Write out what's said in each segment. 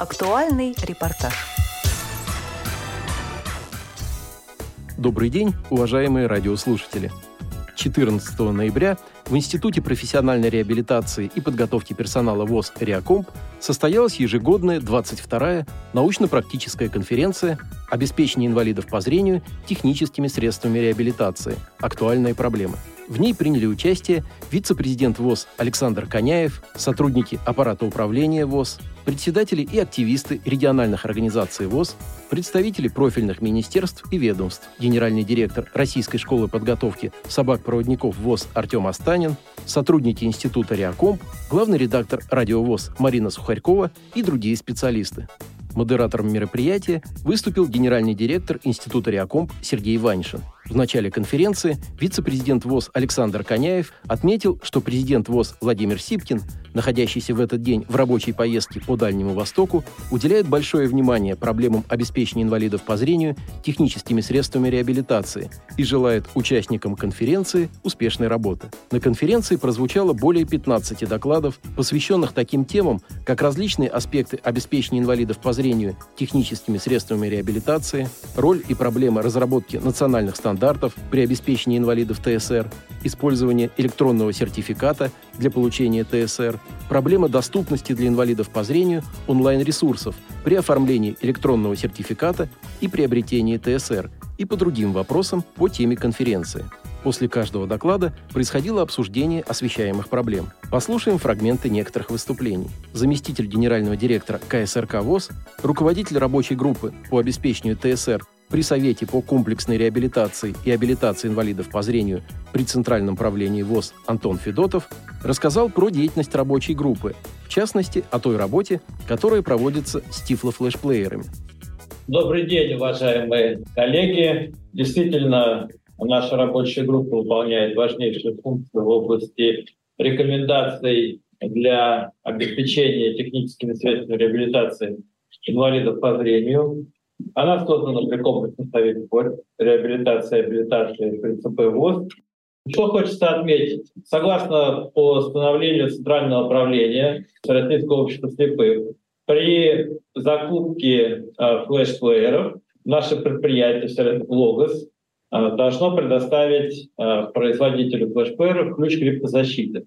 Актуальный репортаж. Добрый день, уважаемые радиослушатели. 14 ноября в Институте профессиональной реабилитации и подготовки персонала ВОЗ «Реакомп» состоялась ежегодная 22-я научно-практическая конференция «Обеспечение инвалидов по зрению техническими средствами реабилитации. Актуальные проблемы». В ней приняли участие вице-президент ВОЗ Александр Коняев, сотрудники аппарата управления ВОЗ, председатели и активисты региональных организаций ВОЗ, представители профильных министерств и ведомств, генеральный директор Российской школы подготовки собак-проводников ВОЗ Артем Астанин, сотрудники Института Реакомп, главный редактор Радио ВОЗ Марина Сухарькова и другие специалисты. Модератором мероприятия выступил генеральный директор Института Реакомп Сергей Ваншин. В начале конференции вице-президент ВОЗ Александр Коняев отметил, что президент ВОЗ Владимир Сипкин, находящийся в этот день в рабочей поездке по Дальнему Востоку, уделяет большое внимание проблемам обеспечения инвалидов по зрению техническими средствами реабилитации и желает участникам конференции успешной работы. На конференции прозвучало более 15 докладов, посвященных таким темам, как различные аспекты обеспечения инвалидов по зрению техническими средствами реабилитации, роль и проблемы разработки национальных стандартов стандартов при обеспечении инвалидов ТСР, использование электронного сертификата для получения ТСР, проблема доступности для инвалидов по зрению онлайн-ресурсов при оформлении электронного сертификата и приобретении ТСР и по другим вопросам по теме конференции. После каждого доклада происходило обсуждение освещаемых проблем. Послушаем фрагменты некоторых выступлений. Заместитель генерального директора КСРК ВОЗ, руководитель рабочей группы по обеспечению ТСР при Совете по комплексной реабилитации и абилитации инвалидов по зрению при Центральном правлении ВОЗ Антон Федотов рассказал про деятельность рабочей группы, в частности, о той работе, которая проводится с тифлофлешплеерами. Добрый день, уважаемые коллеги. Действительно, наша рабочая группа выполняет важнейшую функцию в области рекомендаций для обеспечения техническими средствами реабилитации инвалидов по зрению. Она создана при комплексном совете по реабилитации абилитации принципы ВОЗ. Что хочется отметить? Согласно постановлению Центрального управления Российского общества слепых, при закупке э, флеш-плееров наше предприятие «Логос» э, должно предоставить э, производителю флеш-плееров ключ криптозащиты.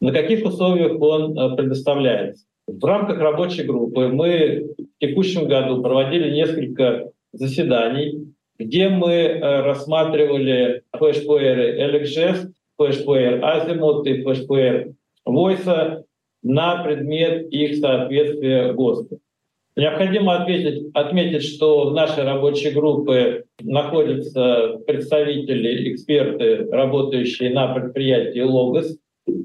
На каких условиях он предоставляется? В рамках рабочей группы мы в текущем году проводили несколько заседаний, где мы э, рассматривали флешплееры LXGest, флешплеер Azimuth и флешплеер Voice на предмет их соответствия ГОСТу. Необходимо отметить, отметить, что в нашей рабочей группе находятся представители, эксперты, работающие на предприятии «Логос»,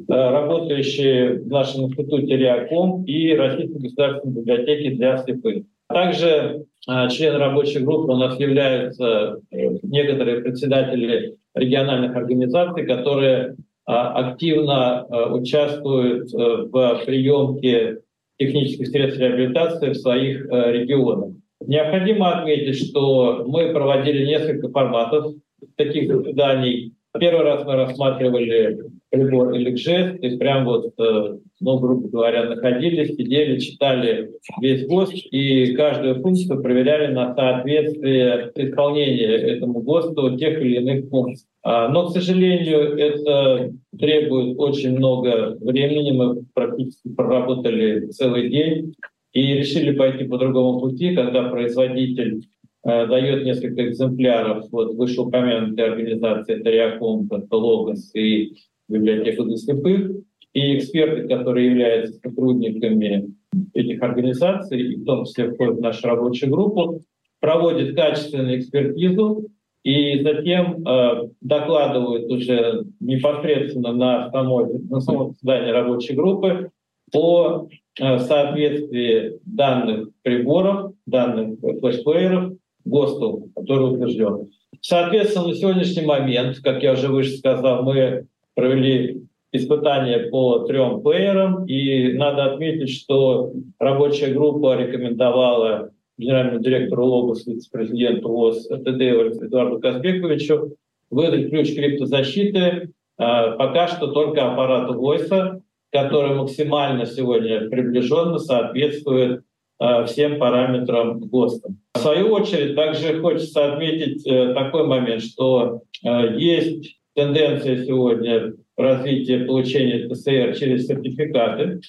работающие в нашем институте РИАКОМ и Российской государственной библиотеки для слепых. Также э, члены рабочей группы у нас являются э, некоторые председатели региональных организаций, которые активно участвуют в приемке технических средств реабилитации в своих регионах. Необходимо отметить, что мы проводили несколько форматов таких заседаний. Первый раз мы рассматривали прибор или жест, и прям вот, э, ну, грубо говоря, находились, сидели, читали весь ГОСТ, и каждую функцию проверяли на соответствие исполнения этому ГОСТу тех или иных функций. А, но, к сожалению, это требует очень много времени. Мы практически проработали целый день и решили пойти по другому пути, когда производитель э, дает несколько экземпляров вот вышеупомянутой организации Тариаком, Логос и библиотеку для слепых, и эксперты, которые являются сотрудниками этих организаций, и в том числе входят в нашу рабочую группу, проводят качественную экспертизу и затем э, докладывают уже непосредственно на, самой, на самом заседании рабочей группы о э, соответствии данных приборов, данных флешплееров ГОСТу, который утвержден. Соответственно, на сегодняшний момент, как я уже выше сказал, мы провели испытания по трем плеерам, и надо отметить, что рабочая группа рекомендовала генеральному директору ЛОГОС, вице-президенту ВОЗ ТД Эдуарду Казбековичу выдать ключ криптозащиты а, пока что только аппарату Войса, который максимально сегодня приближенно соответствует э, всем параметрам ГОСТа. В свою очередь, также хочется отметить э, такой момент, что э, есть тенденция сегодня развития получения ТСР через сертификаты.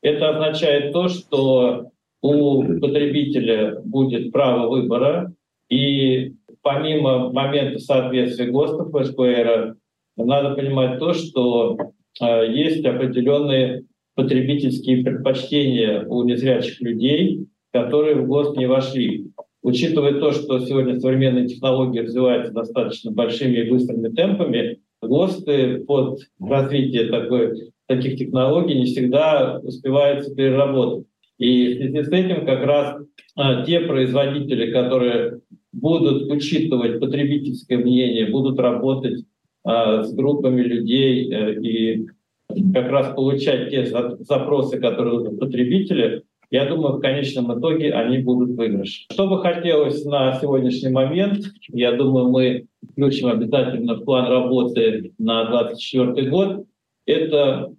Это означает то, что у потребителя будет право выбора, и помимо момента соответствия ГОСТов СПР, надо понимать то, что э, есть определенные потребительские предпочтения у незрячих людей, которые в ГОСТ не вошли. Учитывая то, что сегодня современные технологии развиваются достаточно большими и быстрыми темпами, ГОСТы под развитие такой, таких технологий не всегда успеваются переработать. И в связи с этим как раз а, те производители, которые будут учитывать потребительское мнение, будут работать а, с группами людей а, и как раз получать те запросы, которые нужны потребители, я думаю, в конечном итоге они будут выигрыши. Что бы хотелось на сегодняшний момент, я думаю, мы включим обязательно в план работы на 2024 год, это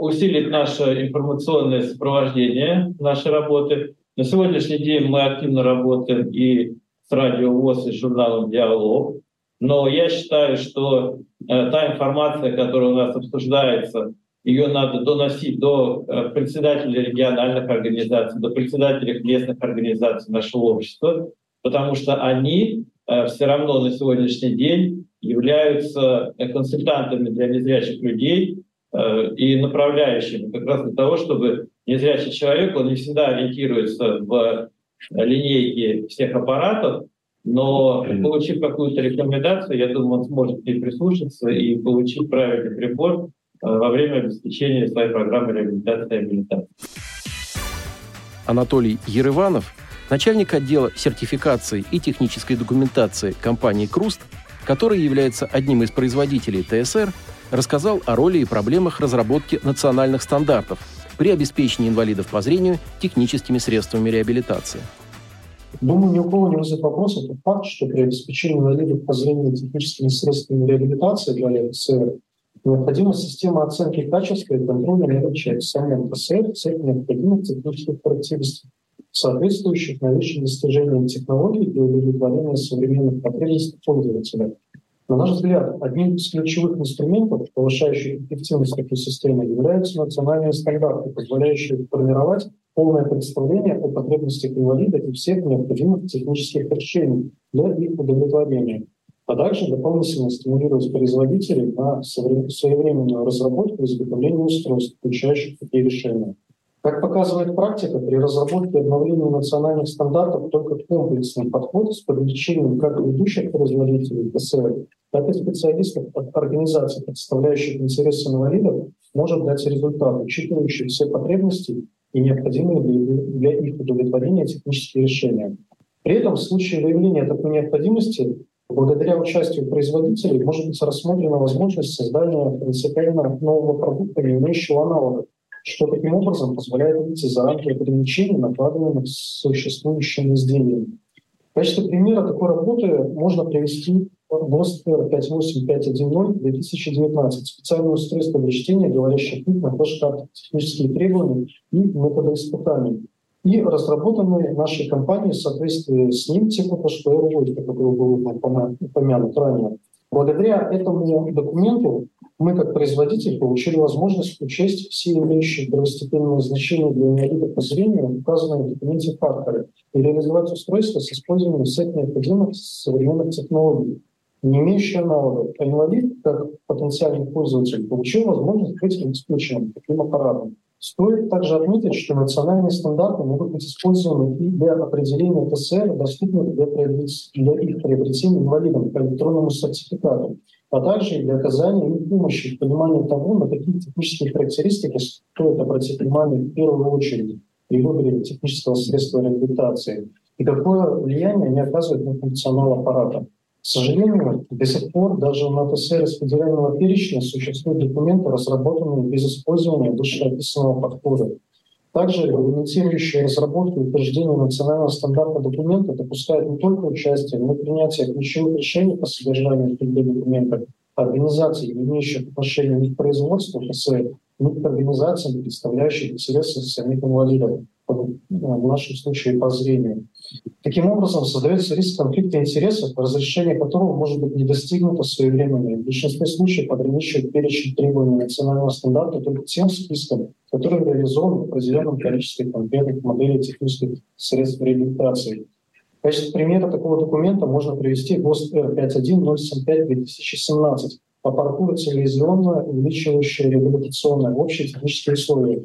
усилить наше информационное сопровождение нашей работы. На сегодняшний день мы активно работаем и с радио ВОЗ, и с журналом «Диалог». Но я считаю, что э, та информация, которая у нас обсуждается, ее надо доносить до э, председателей региональных организаций, до председателей местных организаций нашего общества, потому что они э, все равно на сегодняшний день являются консультантами для незрячих людей э, и направляющими как раз для того, чтобы незрячий человек, он не всегда ориентируется в линейке всех аппаратов, но получив какую-то рекомендацию, я думаю, он сможет и прислушаться и получить правильный прибор Э, во время обеспечения своей программы реабилитации и реабилитации. Анатолий Ерыванов, начальник отдела сертификации и технической документации компании «Круст», который является одним из производителей ТСР, рассказал о роли и проблемах разработки национальных стандартов при обеспечении инвалидов по зрению техническими средствами реабилитации. Думаю, ни у кого не вызовет вопрос, это факт, что при обеспечении инвалидов по зрению техническими средствами реабилитации для ТСР Необходима система оценки качества и контроля наличия экзамен ПСР в необходимых технических характеристик, соответствующих наличию достижениям технологий для удовлетворения современных потребностей пользователя. На наш взгляд, одним из ключевых инструментов, повышающих эффективность такой системы, являются национальные стандарты, позволяющие формировать полное представление о потребностях инвалида и всех необходимых технических решений для их удовлетворения а также дополнительно стимулировать производителей на своевременную разработку и изготовление устройств, включающих такие решения. Как показывает практика, при разработке и обновлении национальных стандартов только комплексный подход с привлечением как ведущих производителей ПСР, так и специалистов от организаций, представляющих интересы инвалидов, может дать результат, учитывающий все потребности и необходимые для их удовлетворения технические решения. При этом в случае выявления такой необходимости Благодаря участию производителей может быть рассмотрена возможность создания принципиально нового продукта, не имеющего аналогов, что таким образом позволяет выйти за рамки ограничений, накладываемых существующими изделиями. В качестве примера такой работы можно привести ГОСТ 58510 2019 специальное устройство для чтения говорящих книг на флеш-картах, технические требования и методы испытаний и разработаны нашей компанией в соответствии с ним типа ПШПР который был упомянут ранее. Благодаря этому документу мы, как производитель, получили возможность учесть все имеющие первостепенное значение для инвалидов по зрению указанные в документе факторы и реализовать устройство с использованием всех необходимых современных технологий, не имеющие аналогов. А инвалид, как потенциальный пользователь, получил возможность быть исключенным таким аппаратом. Стоит также отметить, что национальные стандарты могут быть использованы и для определения ТСР, доступных для, их приобретения инвалидам по электронному сертификату, а также для оказания им помощи в понимании того, на какие технические характеристики стоит обратить внимание в первую очередь при выборе технического средства реабилитации и какое влияние они оказывают на функционал аппарата. К сожалению, до сих пор даже ТСР из федерального перечня существуют документы, разработанные без использования вышеописанного подхода. Также регламентирующие разработку и утверждение национального стандарта документа допускают не только участие, но и принятие ключевых решений по содержанию этих документов организаций, имеющих отношение к производству но к организациям, представляющих интересы самих инвалидов. В нашем случае по зрению. Таким образом, создается риск конфликта интересов, разрешение которого может быть не достигнуто своевременно в большинстве случаев ограничивает перечень требований национального стандарта только тем списком, который реализован в определенном количестве конкретных моделей технических средств реабилитации. В качестве примера такого документа можно привести ГОСТ R51075-2017 по паркуру цивилизационно увеличивающее реабилитационные общие технические условия,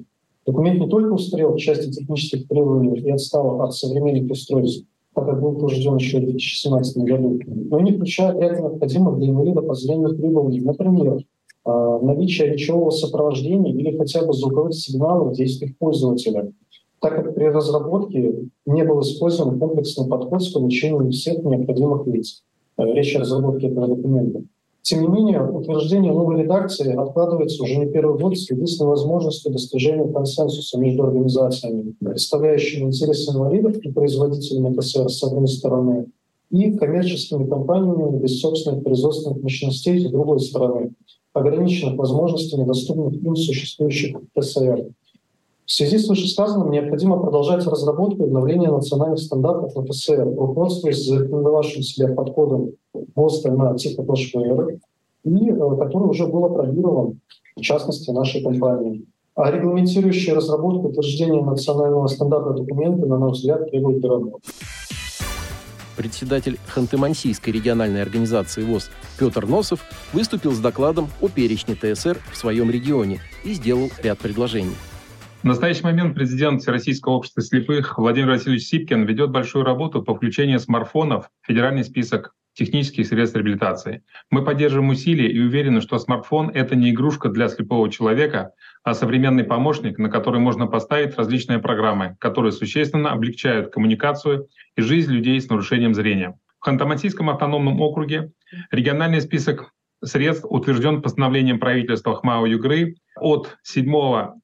Документ не только устарел в части технических требований и отстал от современных устройств, так как был утвержден еще в 2017 году, но не включает ряд необходимых для инвалида по зрению требований. Например, а, наличие речевого сопровождения или хотя бы звуковых сигналов действий пользователя, так как при разработке не был использован комплексный подход с получением всех необходимых лиц. Э, речь о разработке этого документа. Тем не менее, утверждение новой редакции откладывается уже не первый год в связи с достижения консенсуса между организациями, представляющими интересы инвалидов и производителями ТСР с одной стороны, и коммерческими компаниями без собственных производственных мощностей с другой стороны, ограниченных возможностями доступных им существующих ТСР. В связи с вышесказанным необходимо продолжать разработку и обновление национальных стандартов ФСР, руководствуясь зарекомендовавшим себя подходом ГОСТа на ПШПР, и э, который уже был опробирован, в частности, нашей компанией. А регламентирующие разработку и утверждение национального стандарта документа, на наш взгляд, требует доработки. Председатель Ханты-Мансийской региональной организации ВОЗ Петр Носов выступил с докладом о перечне ТСР в своем регионе и сделал ряд предложений. В настоящий момент президент Российского общества слепых Владимир Васильевич Сипкин ведет большую работу по включению смартфонов в федеральный список технических средств реабилитации. Мы поддерживаем усилия и уверены, что смартфон — это не игрушка для слепого человека, а современный помощник, на который можно поставить различные программы, которые существенно облегчают коммуникацию и жизнь людей с нарушением зрения. В Ханты-Мансийском автономном округе региональный список средств утвержден постановлением правительства ХМАО Югры от 7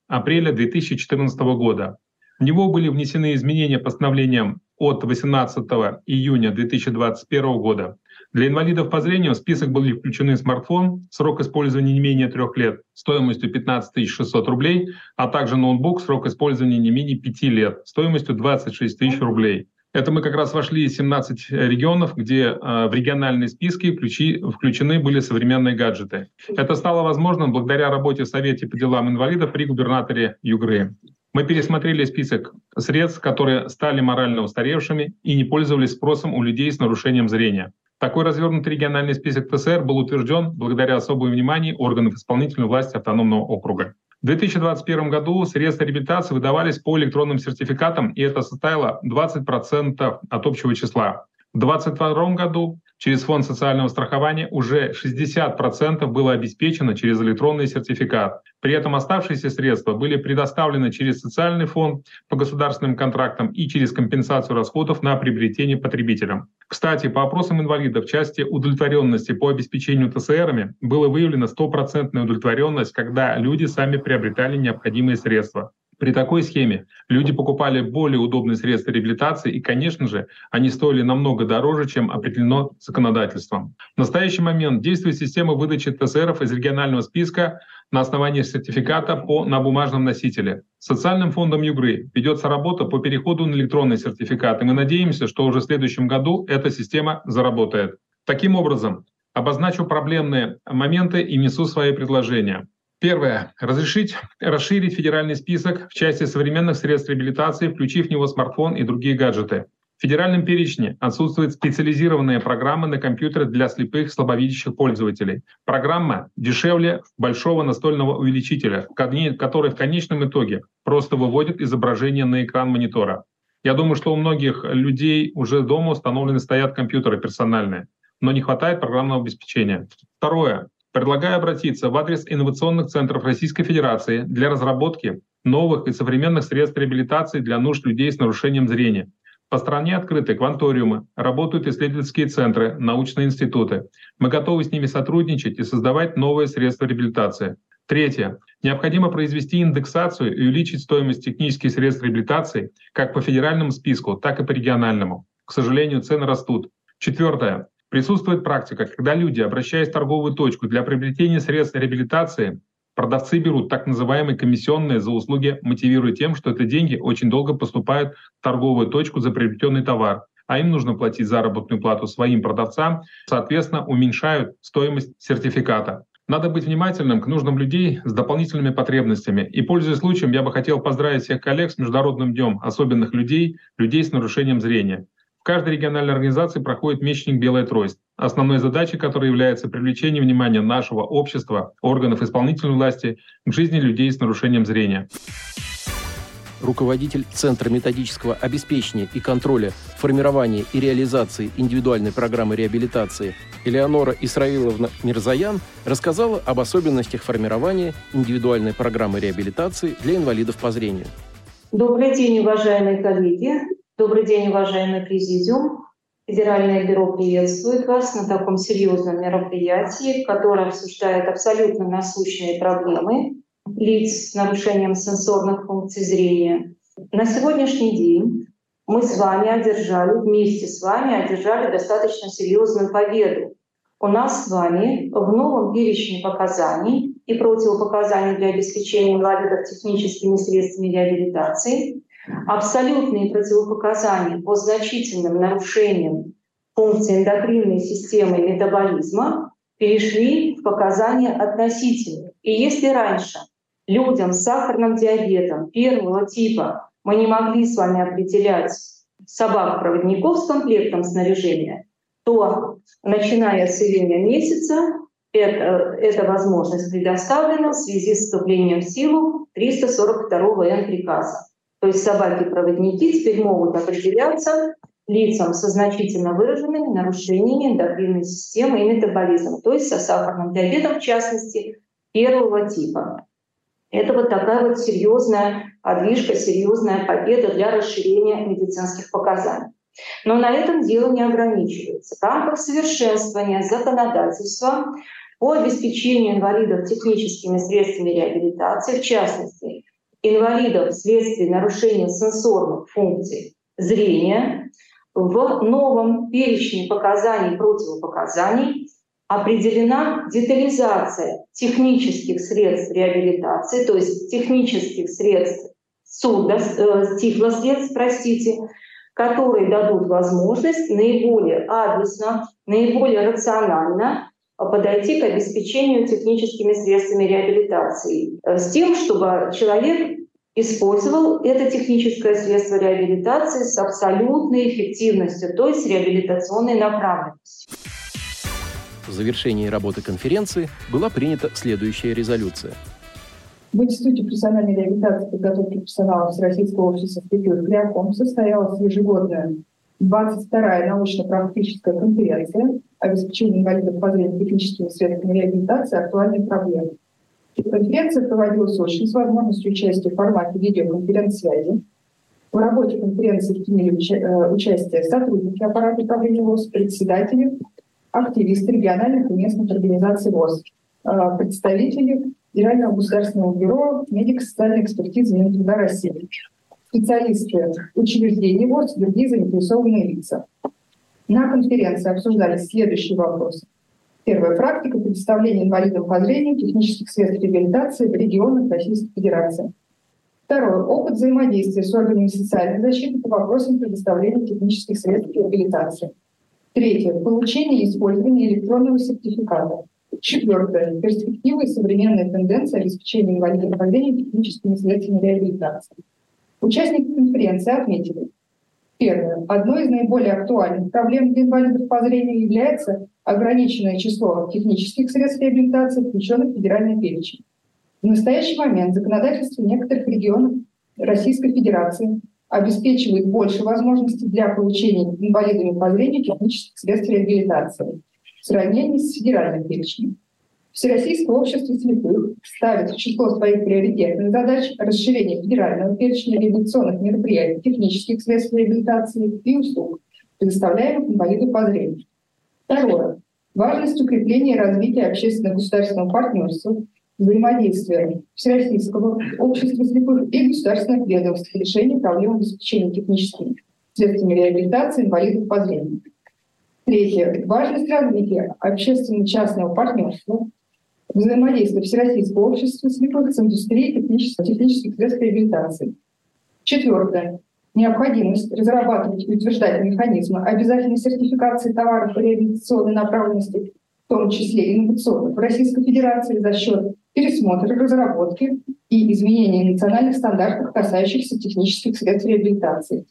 апреля 2014 года. В него были внесены изменения постановлением от 18 июня 2021 года. Для инвалидов по зрению в список были включены смартфон, срок использования не менее трех лет, стоимостью 15 600 рублей, а также ноутбук, срок использования не менее 5 лет, стоимостью 26 тысяч рублей. Это мы как раз вошли в 17 регионов, где э, в региональные списки включи, включены были современные гаджеты. Это стало возможным благодаря работе в Совете по делам инвалидов при губернаторе Югры. Мы пересмотрели список средств, которые стали морально устаревшими и не пользовались спросом у людей с нарушением зрения. Такой развернутый региональный список ТСР был утвержден благодаря особому вниманию органов исполнительной власти автономного округа. В 2021 году средства реабилитации выдавались по электронным сертификатам, и это составило 20% от общего числа. В 2022 году через фонд социального страхования уже 60% было обеспечено через электронный сертификат. При этом оставшиеся средства были предоставлены через социальный фонд по государственным контрактам и через компенсацию расходов на приобретение потребителям. Кстати, по опросам инвалидов в части удовлетворенности по обеспечению ТСРами было выявлено стопроцентная удовлетворенность, когда люди сами приобретали необходимые средства. При такой схеме люди покупали более удобные средства реабилитации, и, конечно же, они стоили намного дороже, чем определено законодательством. В настоящий момент действует система выдачи ТСРов из регионального списка на основании сертификата по, на бумажном носителе. Социальным фондом Югры ведется работа по переходу на электронный сертификат, и мы надеемся, что уже в следующем году эта система заработает. Таким образом, обозначу проблемные моменты и несу свои предложения. Первое. Разрешить расширить федеральный список в части современных средств реабилитации, включив в него смартфон и другие гаджеты. В федеральном перечне отсутствуют специализированные программы на компьютеры для слепых слабовидящих пользователей. Программа дешевле большого настольного увеличителя, который в конечном итоге просто выводит изображение на экран монитора. Я думаю, что у многих людей уже дома установлены стоят компьютеры персональные, но не хватает программного обеспечения. Второе. Предлагаю обратиться в адрес инновационных центров Российской Федерации для разработки новых и современных средств реабилитации для нужд людей с нарушением зрения. По стране открыты кванториумы, работают исследовательские центры, научные институты. Мы готовы с ними сотрудничать и создавать новые средства реабилитации. Третье. Необходимо произвести индексацию и увеличить стоимость технических средств реабилитации как по федеральному списку, так и по региональному. К сожалению, цены растут. Четвертое. Присутствует практика, когда люди, обращаясь в торговую точку для приобретения средств реабилитации, Продавцы берут так называемые комиссионные за услуги, мотивируя тем, что это деньги очень долго поступают в торговую точку за приобретенный товар, а им нужно платить заработную плату своим продавцам, соответственно, уменьшают стоимость сертификата. Надо быть внимательным к нужным людей с дополнительными потребностями. И, пользуясь случаем, я бы хотел поздравить всех коллег с Международным днем особенных людей, людей с нарушением зрения. В каждой региональной организации проходит месячник «Белая трость», основной задачей которой является привлечение внимания нашего общества, органов исполнительной власти к жизни людей с нарушением зрения руководитель Центра методического обеспечения и контроля формирования и реализации индивидуальной программы реабилитации Элеонора Исраиловна Мирзаян рассказала об особенностях формирования индивидуальной программы реабилитации для инвалидов по зрению. Добрый день, уважаемые коллеги. Добрый день, уважаемый президиум. Федеральное бюро приветствует вас на таком серьезном мероприятии, которое обсуждает абсолютно насущные проблемы лиц с нарушением сенсорных функций зрения. На сегодняшний день мы с вами одержали, вместе с вами одержали достаточно серьезную победу. У нас с вами в новом перечне показаний и противопоказаний для обеспечения инвалидов техническими средствами реабилитации абсолютные противопоказания по значительным нарушениям функции эндокринной системы и метаболизма перешли в показания относительные. И если раньше людям с сахарным диабетом первого типа мы не могли с вами определять собак-проводников с комплектом снаряжения, то начиная с июня месяца это, эта возможность предоставлена в связи с вступлением в силу 342 Н приказа. То есть собаки-проводники теперь могут определяться лицам со значительно выраженными нарушениями эндокринной системы и метаболизма, то есть со сахарным диабетом в частности первого типа. Это вот такая вот серьезная подвижка, серьезная победа для расширения медицинских показаний. Но на этом дело не ограничивается. В рамках совершенствования законодательства по обеспечению инвалидов техническими средствами реабилитации, в частности, инвалидов вследствие нарушения сенсорных функций зрения, в новом перечне показаний и противопоказаний определена детализация технических средств реабилитации, то есть технических средств суда, э, простите, которые дадут возможность наиболее адресно, наиболее рационально подойти к обеспечению техническими средствами реабилитации, э, с тем, чтобы человек использовал это техническое средство реабилитации с абсолютной эффективностью, то есть реабилитационной направленностью. В завершении работы конференции была принята следующая резолюция. В Институте профессиональной реабилитации и подготовки персонала Всероссийского общества спикеров КРИАКОМ состоялась ежегодная 22-я научно-практическая конференция обеспечения инвалидов по зрению техническими средствами реабилитации актуальной проблемы. Конференция проводилась очень с возможностью участия в формате видеоконференц-связи. В работе конференции приняли э, участие сотрудники аппарата управления ВОЗ, председатели, активисты региональных и местных организаций ВОЗ, э, представители Федерального государственного бюро медико-социальной экспертизы Минтруда России, специалисты учреждений ВОЗ другие заинтересованные лица. На конференции обсуждались следующие вопросы. Первая практика предоставления инвалидам по зрению технических средств реабилитации в регионах Российской Федерации. Второе. Опыт взаимодействия с органами социальной защиты по вопросам предоставления технических средств реабилитации. Третье. Получение и использование электронного сертификата. Четвертое. Перспективы и современные тенденции обеспечения инвалидов по зрению техническими средствами реабилитации. Участники конференции отметили, Первое. Одной из наиболее актуальных проблем для инвалидов по зрению является ограниченное число технических средств реабилитации, включенных в федеральный перечень. В настоящий момент законодательство некоторых регионов Российской Федерации обеспечивает больше возможностей для получения инвалидами по зрению технических средств реабилитации в сравнении с федеральным перечнем. Всероссийское общество слепых ставит в число своих приоритетных задач расширение федерального перечня реабилитационных мероприятий, технических средств реабилитации и услуг, предоставляемых инвалиду по зрению. Второе. Важность укрепления и развития общественно-государственного партнерства, взаимодействия Всероссийского общества слепых и государственных ведомств в решении проблем обеспечения техническими средствами реабилитации инвалидов по зрению. Третье. Важность развития общественно-частного партнерства взаимодействие Всероссийского общества слепых с индустрией технических, технических средств реабилитации. Четвертое. Необходимость разрабатывать и утверждать механизмы обязательной сертификации товаров реабилитационной направленности, в том числе инновационных, в Российской Федерации за счет пересмотра, разработки и изменения национальных стандартов, касающихся технических средств реабилитации.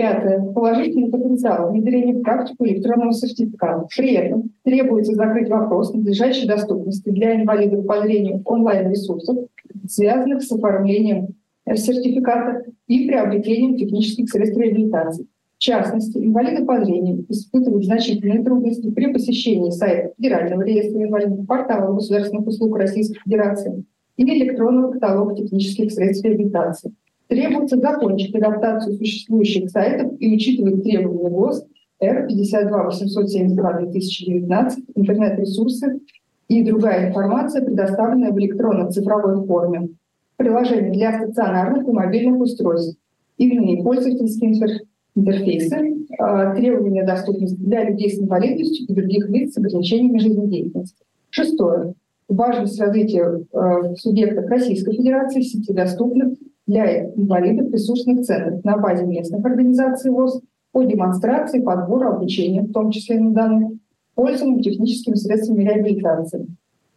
Пятое. Положительный потенциал внедрения в практику электронного сертификата. При этом требуется закрыть вопрос надлежащей доступности для инвалидов по зрению онлайн-ресурсов, связанных с оформлением сертификата и приобретением технических средств реабилитации. В частности, инвалиды по зрению испытывают значительные трудности при посещении сайта Федерального реестра инвалидов, портала государственных услуг Российской Федерации и электронного каталога технических средств реабилитации. Требуется закончить адаптацию существующих сайтов и учитывать требования ГОС R52872-2019, интернет-ресурсы и другая информация, предоставленная в электронно-цифровой форме. Приложение для стационарных и мобильных устройств. Иные пользовательские интерфейсы, а, требования доступности для людей с инвалидностью и других лиц с ограничениями жизнедеятельности. Шестое. Важность развития а, субъектов Российской Федерации сети доступных для инвалидов ресурсных центров на базе местных организаций ВОЗ по демонстрации, подбору, обучению, в том числе на данных, пользованию техническими средствами реабилитации.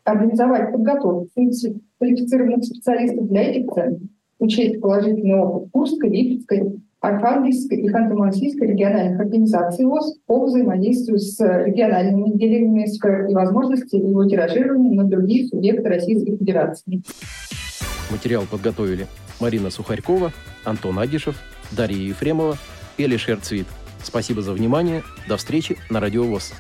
Организовать подготовку квалифицированных специалистов для этих центров, учесть положительный опыт Курской, Липецкой, Архангельской и Ханты-Мансийской региональных организаций ВОЗ по взаимодействию с региональными отделениями и возможности его тиражирования на другие субъекты Российской Федерации. Материал подготовили Марина Сухарькова, Антон Агишев, Дарья Ефремова и Алишер Цвит. Спасибо за внимание. До встречи на Радио ВОЗ.